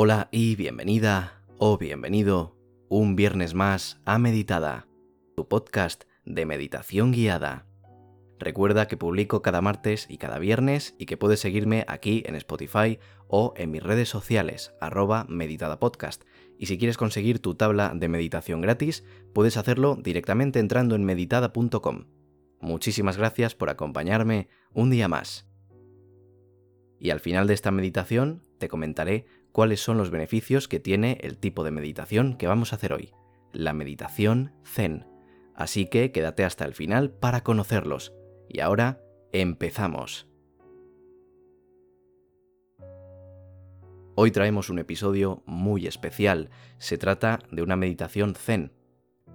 Hola y bienvenida o bienvenido un viernes más a Meditada, tu podcast de meditación guiada. Recuerda que publico cada martes y cada viernes y que puedes seguirme aquí en Spotify o en mis redes sociales, arroba meditadapodcast. Y si quieres conseguir tu tabla de meditación gratis, puedes hacerlo directamente entrando en meditada.com. Muchísimas gracias por acompañarme un día más. Y al final de esta meditación te comentaré cuáles son los beneficios que tiene el tipo de meditación que vamos a hacer hoy, la meditación zen. Así que quédate hasta el final para conocerlos. Y ahora, empezamos. Hoy traemos un episodio muy especial. Se trata de una meditación zen.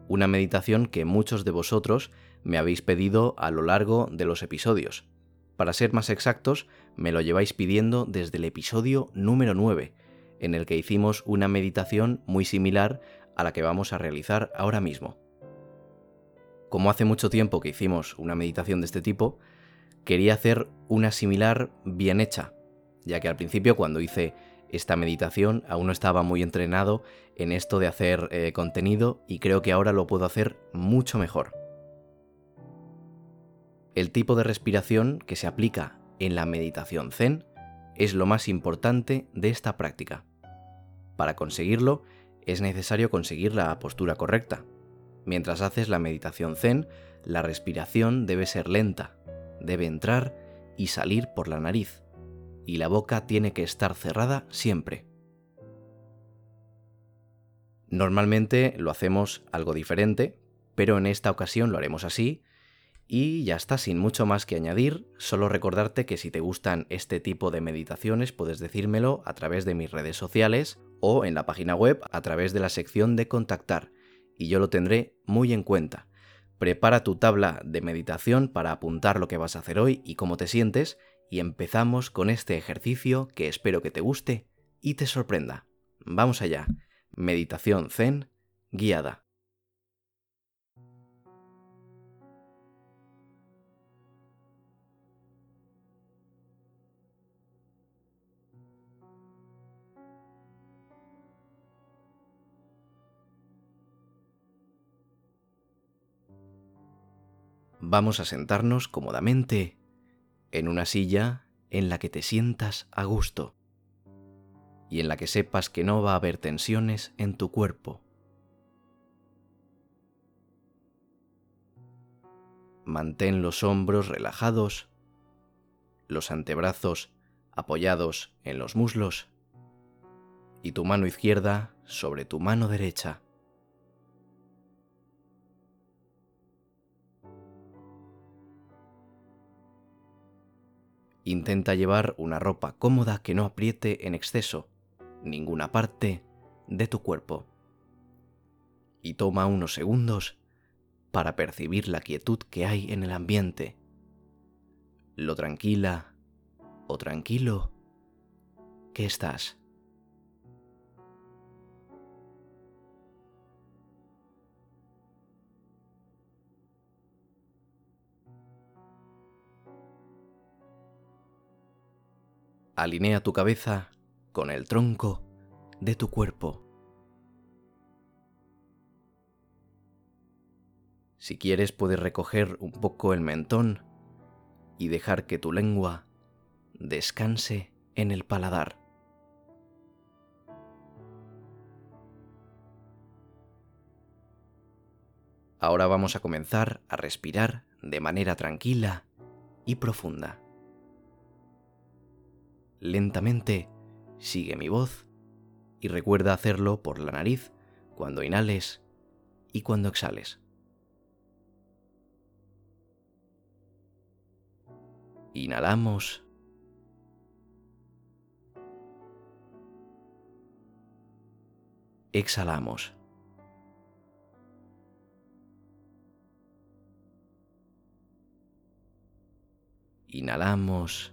Una meditación que muchos de vosotros me habéis pedido a lo largo de los episodios. Para ser más exactos, me lo lleváis pidiendo desde el episodio número 9, en el que hicimos una meditación muy similar a la que vamos a realizar ahora mismo. Como hace mucho tiempo que hicimos una meditación de este tipo, quería hacer una similar bien hecha, ya que al principio cuando hice esta meditación aún no estaba muy entrenado en esto de hacer eh, contenido y creo que ahora lo puedo hacer mucho mejor. El tipo de respiración que se aplica en la meditación zen es lo más importante de esta práctica. Para conseguirlo es necesario conseguir la postura correcta. Mientras haces la meditación zen, la respiración debe ser lenta, debe entrar y salir por la nariz, y la boca tiene que estar cerrada siempre. Normalmente lo hacemos algo diferente, pero en esta ocasión lo haremos así y ya está, sin mucho más que añadir, solo recordarte que si te gustan este tipo de meditaciones puedes decírmelo a través de mis redes sociales o en la página web a través de la sección de contactar, y yo lo tendré muy en cuenta. Prepara tu tabla de meditación para apuntar lo que vas a hacer hoy y cómo te sientes, y empezamos con este ejercicio que espero que te guste y te sorprenda. Vamos allá. Meditación Zen guiada. Vamos a sentarnos cómodamente en una silla en la que te sientas a gusto y en la que sepas que no va a haber tensiones en tu cuerpo. Mantén los hombros relajados, los antebrazos apoyados en los muslos y tu mano izquierda sobre tu mano derecha. Intenta llevar una ropa cómoda que no apriete en exceso ninguna parte de tu cuerpo. Y toma unos segundos para percibir la quietud que hay en el ambiente, lo tranquila o tranquilo que estás. Alinea tu cabeza con el tronco de tu cuerpo. Si quieres puedes recoger un poco el mentón y dejar que tu lengua descanse en el paladar. Ahora vamos a comenzar a respirar de manera tranquila y profunda. Lentamente sigue mi voz y recuerda hacerlo por la nariz cuando inhales y cuando exhales. Inhalamos. Exhalamos. Inhalamos.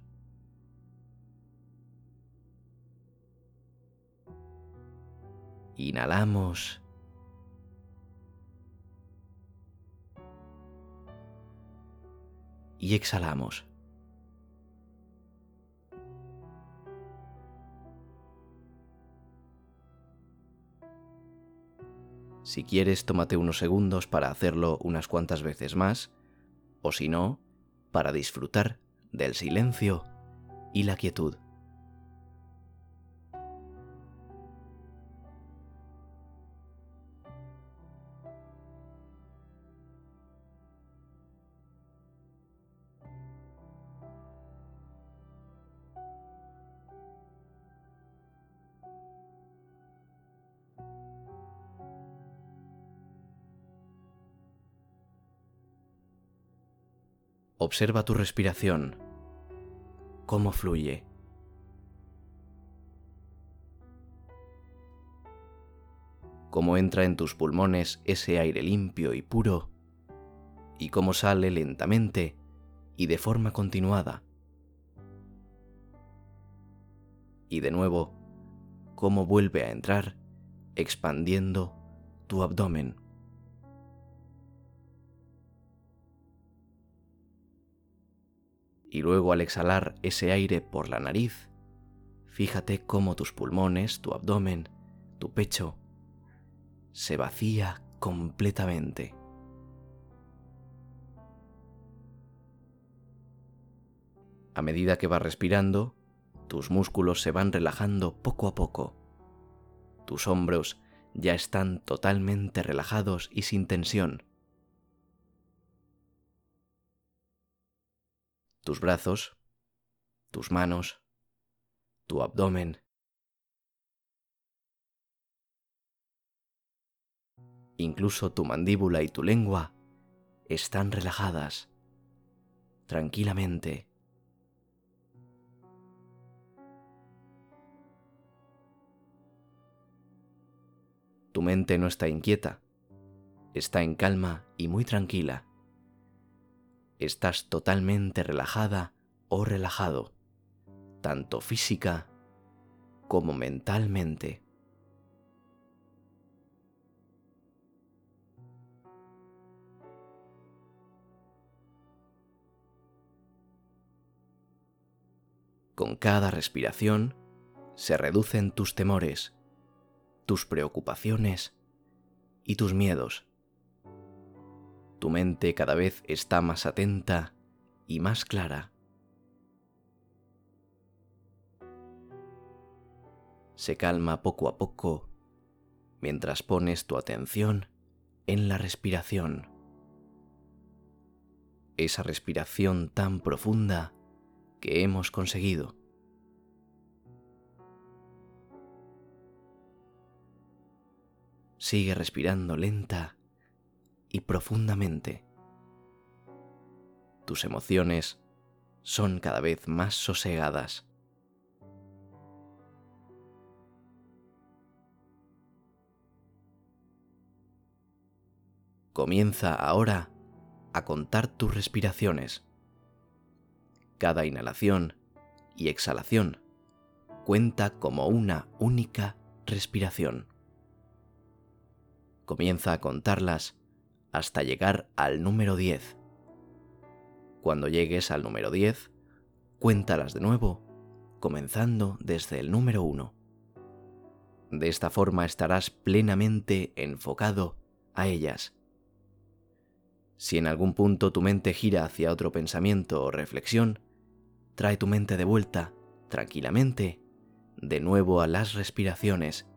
Inhalamos. Y exhalamos. Si quieres, tómate unos segundos para hacerlo unas cuantas veces más, o si no, para disfrutar del silencio y la quietud. Observa tu respiración, cómo fluye. Cómo entra en tus pulmones ese aire limpio y puro y cómo sale lentamente y de forma continuada. Y de nuevo, cómo vuelve a entrar expandiendo tu abdomen. Y luego al exhalar ese aire por la nariz, fíjate cómo tus pulmones, tu abdomen, tu pecho, se vacía completamente. A medida que vas respirando, tus músculos se van relajando poco a poco. Tus hombros ya están totalmente relajados y sin tensión. Tus brazos, tus manos, tu abdomen. Incluso tu mandíbula y tu lengua están relajadas, tranquilamente. Tu mente no está inquieta, está en calma y muy tranquila estás totalmente relajada o relajado, tanto física como mentalmente. Con cada respiración se reducen tus temores, tus preocupaciones y tus miedos. Tu mente cada vez está más atenta y más clara. Se calma poco a poco mientras pones tu atención en la respiración. Esa respiración tan profunda que hemos conseguido. Sigue respirando lenta y profundamente. Tus emociones son cada vez más sosegadas. Comienza ahora a contar tus respiraciones. Cada inhalación y exhalación cuenta como una única respiración. Comienza a contarlas hasta llegar al número 10. Cuando llegues al número 10, cuéntalas de nuevo, comenzando desde el número 1. De esta forma estarás plenamente enfocado a ellas. Si en algún punto tu mente gira hacia otro pensamiento o reflexión, trae tu mente de vuelta, tranquilamente, de nuevo a las respiraciones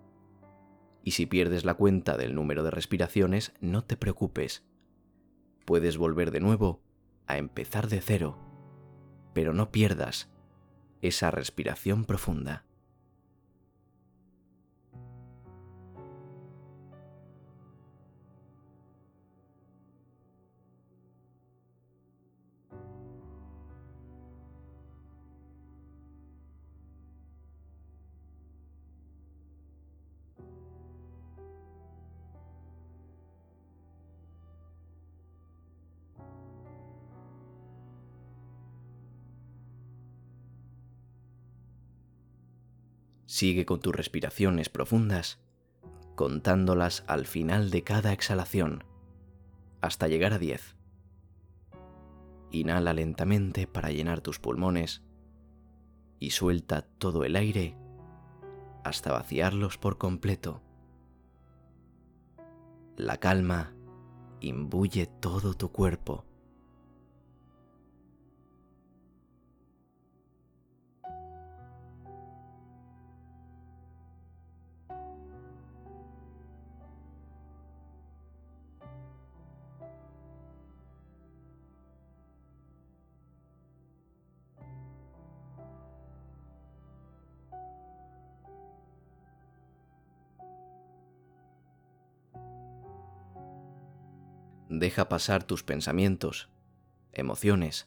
y si pierdes la cuenta del número de respiraciones, no te preocupes. Puedes volver de nuevo a empezar de cero, pero no pierdas esa respiración profunda. Sigue con tus respiraciones profundas, contándolas al final de cada exhalación, hasta llegar a 10. Inhala lentamente para llenar tus pulmones y suelta todo el aire hasta vaciarlos por completo. La calma imbuye todo tu cuerpo. Deja pasar tus pensamientos, emociones,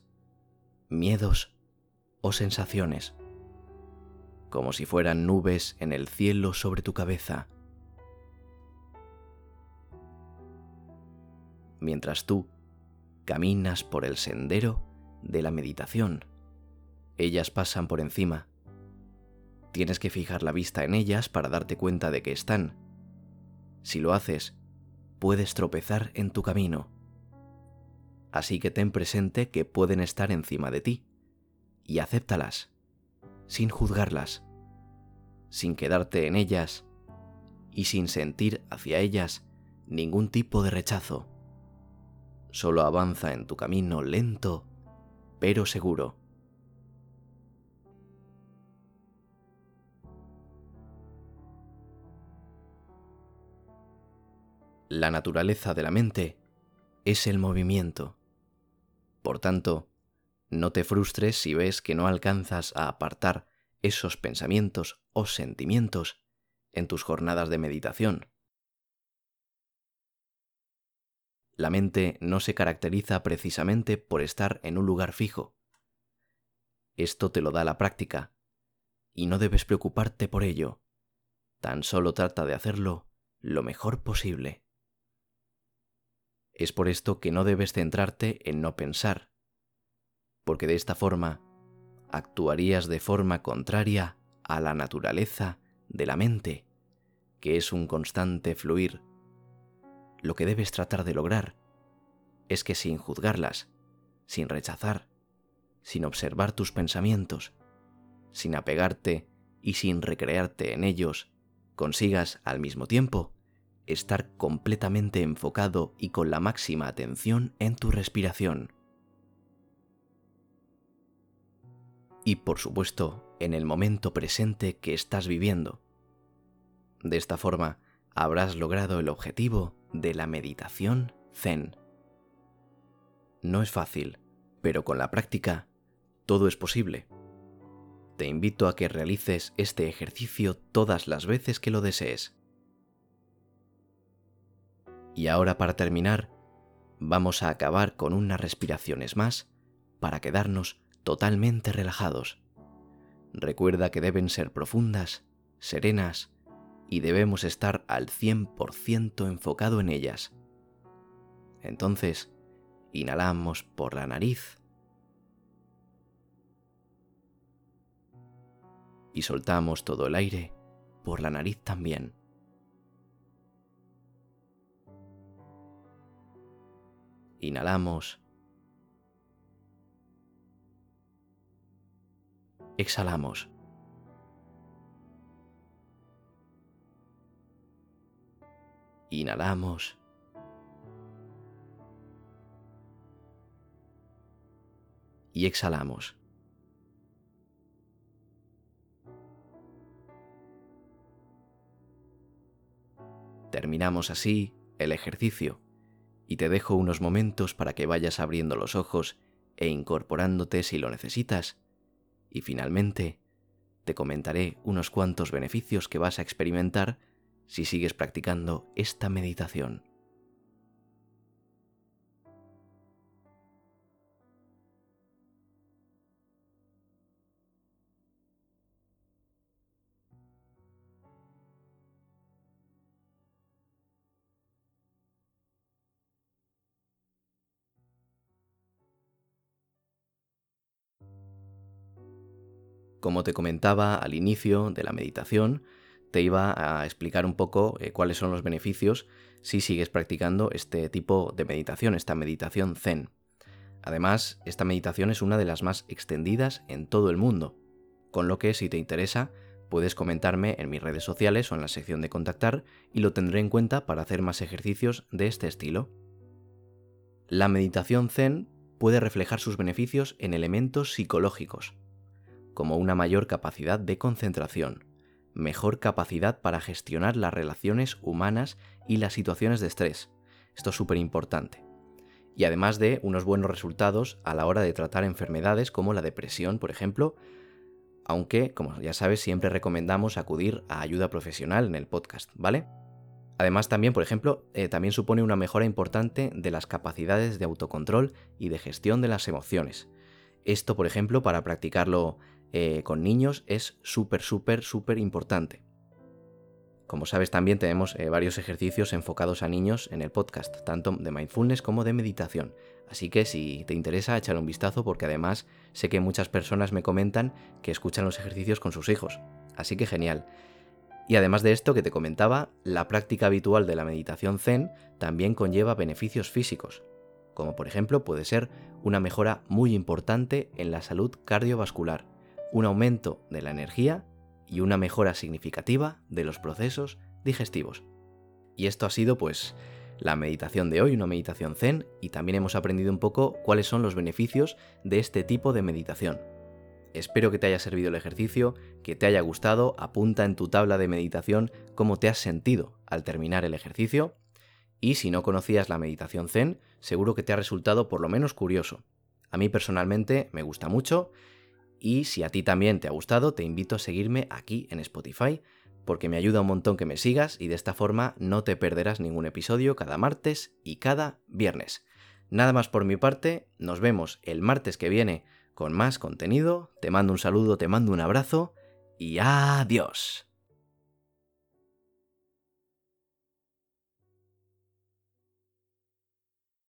miedos o sensaciones, como si fueran nubes en el cielo sobre tu cabeza. Mientras tú caminas por el sendero de la meditación, ellas pasan por encima. Tienes que fijar la vista en ellas para darte cuenta de que están. Si lo haces, puedes tropezar en tu camino. Así que ten presente que pueden estar encima de ti y acéptalas, sin juzgarlas, sin quedarte en ellas y sin sentir hacia ellas ningún tipo de rechazo. Solo avanza en tu camino lento, pero seguro. La naturaleza de la mente es el movimiento. Por tanto, no te frustres si ves que no alcanzas a apartar esos pensamientos o sentimientos en tus jornadas de meditación. La mente no se caracteriza precisamente por estar en un lugar fijo. Esto te lo da la práctica, y no debes preocuparte por ello. Tan solo trata de hacerlo lo mejor posible. Es por esto que no debes centrarte en no pensar, porque de esta forma actuarías de forma contraria a la naturaleza de la mente, que es un constante fluir. Lo que debes tratar de lograr es que sin juzgarlas, sin rechazar, sin observar tus pensamientos, sin apegarte y sin recrearte en ellos, consigas al mismo tiempo estar completamente enfocado y con la máxima atención en tu respiración. Y por supuesto, en el momento presente que estás viviendo. De esta forma, habrás logrado el objetivo de la meditación zen. No es fácil, pero con la práctica todo es posible. Te invito a que realices este ejercicio todas las veces que lo desees. Y ahora para terminar, vamos a acabar con unas respiraciones más para quedarnos totalmente relajados. Recuerda que deben ser profundas, serenas y debemos estar al 100% enfocado en ellas. Entonces, inhalamos por la nariz y soltamos todo el aire por la nariz también. Inhalamos. Exhalamos. Inhalamos. Y exhalamos. Terminamos así el ejercicio y te dejo unos momentos para que vayas abriendo los ojos e incorporándote si lo necesitas. Y finalmente, te comentaré unos cuantos beneficios que vas a experimentar si sigues practicando esta meditación. Como te comentaba al inicio de la meditación, te iba a explicar un poco eh, cuáles son los beneficios si sigues practicando este tipo de meditación, esta meditación zen. Además, esta meditación es una de las más extendidas en todo el mundo, con lo que si te interesa, puedes comentarme en mis redes sociales o en la sección de contactar y lo tendré en cuenta para hacer más ejercicios de este estilo. La meditación zen puede reflejar sus beneficios en elementos psicológicos, como una mayor capacidad de concentración, mejor capacidad para gestionar las relaciones humanas y las situaciones de estrés. Esto es súper importante. Y además de unos buenos resultados a la hora de tratar enfermedades como la depresión, por ejemplo, aunque, como ya sabes, siempre recomendamos acudir a ayuda profesional en el podcast, ¿vale? Además también, por ejemplo, eh, también supone una mejora importante de las capacidades de autocontrol y de gestión de las emociones. Esto, por ejemplo, para practicarlo eh, con niños es súper, súper, súper importante. Como sabes, también tenemos eh, varios ejercicios enfocados a niños en el podcast, tanto de mindfulness como de meditación. Así que si te interesa, échale un vistazo porque además sé que muchas personas me comentan que escuchan los ejercicios con sus hijos. Así que genial. Y además de esto que te comentaba, la práctica habitual de la meditación zen también conlleva beneficios físicos, como por ejemplo puede ser una mejora muy importante en la salud cardiovascular, un aumento de la energía y una mejora significativa de los procesos digestivos. Y esto ha sido pues la meditación de hoy, una meditación zen, y también hemos aprendido un poco cuáles son los beneficios de este tipo de meditación. Espero que te haya servido el ejercicio, que te haya gustado, apunta en tu tabla de meditación cómo te has sentido al terminar el ejercicio, y si no conocías la meditación zen, seguro que te ha resultado por lo menos curioso. A mí personalmente me gusta mucho y si a ti también te ha gustado, te invito a seguirme aquí en Spotify, porque me ayuda un montón que me sigas y de esta forma no te perderás ningún episodio cada martes y cada viernes. Nada más por mi parte, nos vemos el martes que viene con más contenido, te mando un saludo, te mando un abrazo y adiós.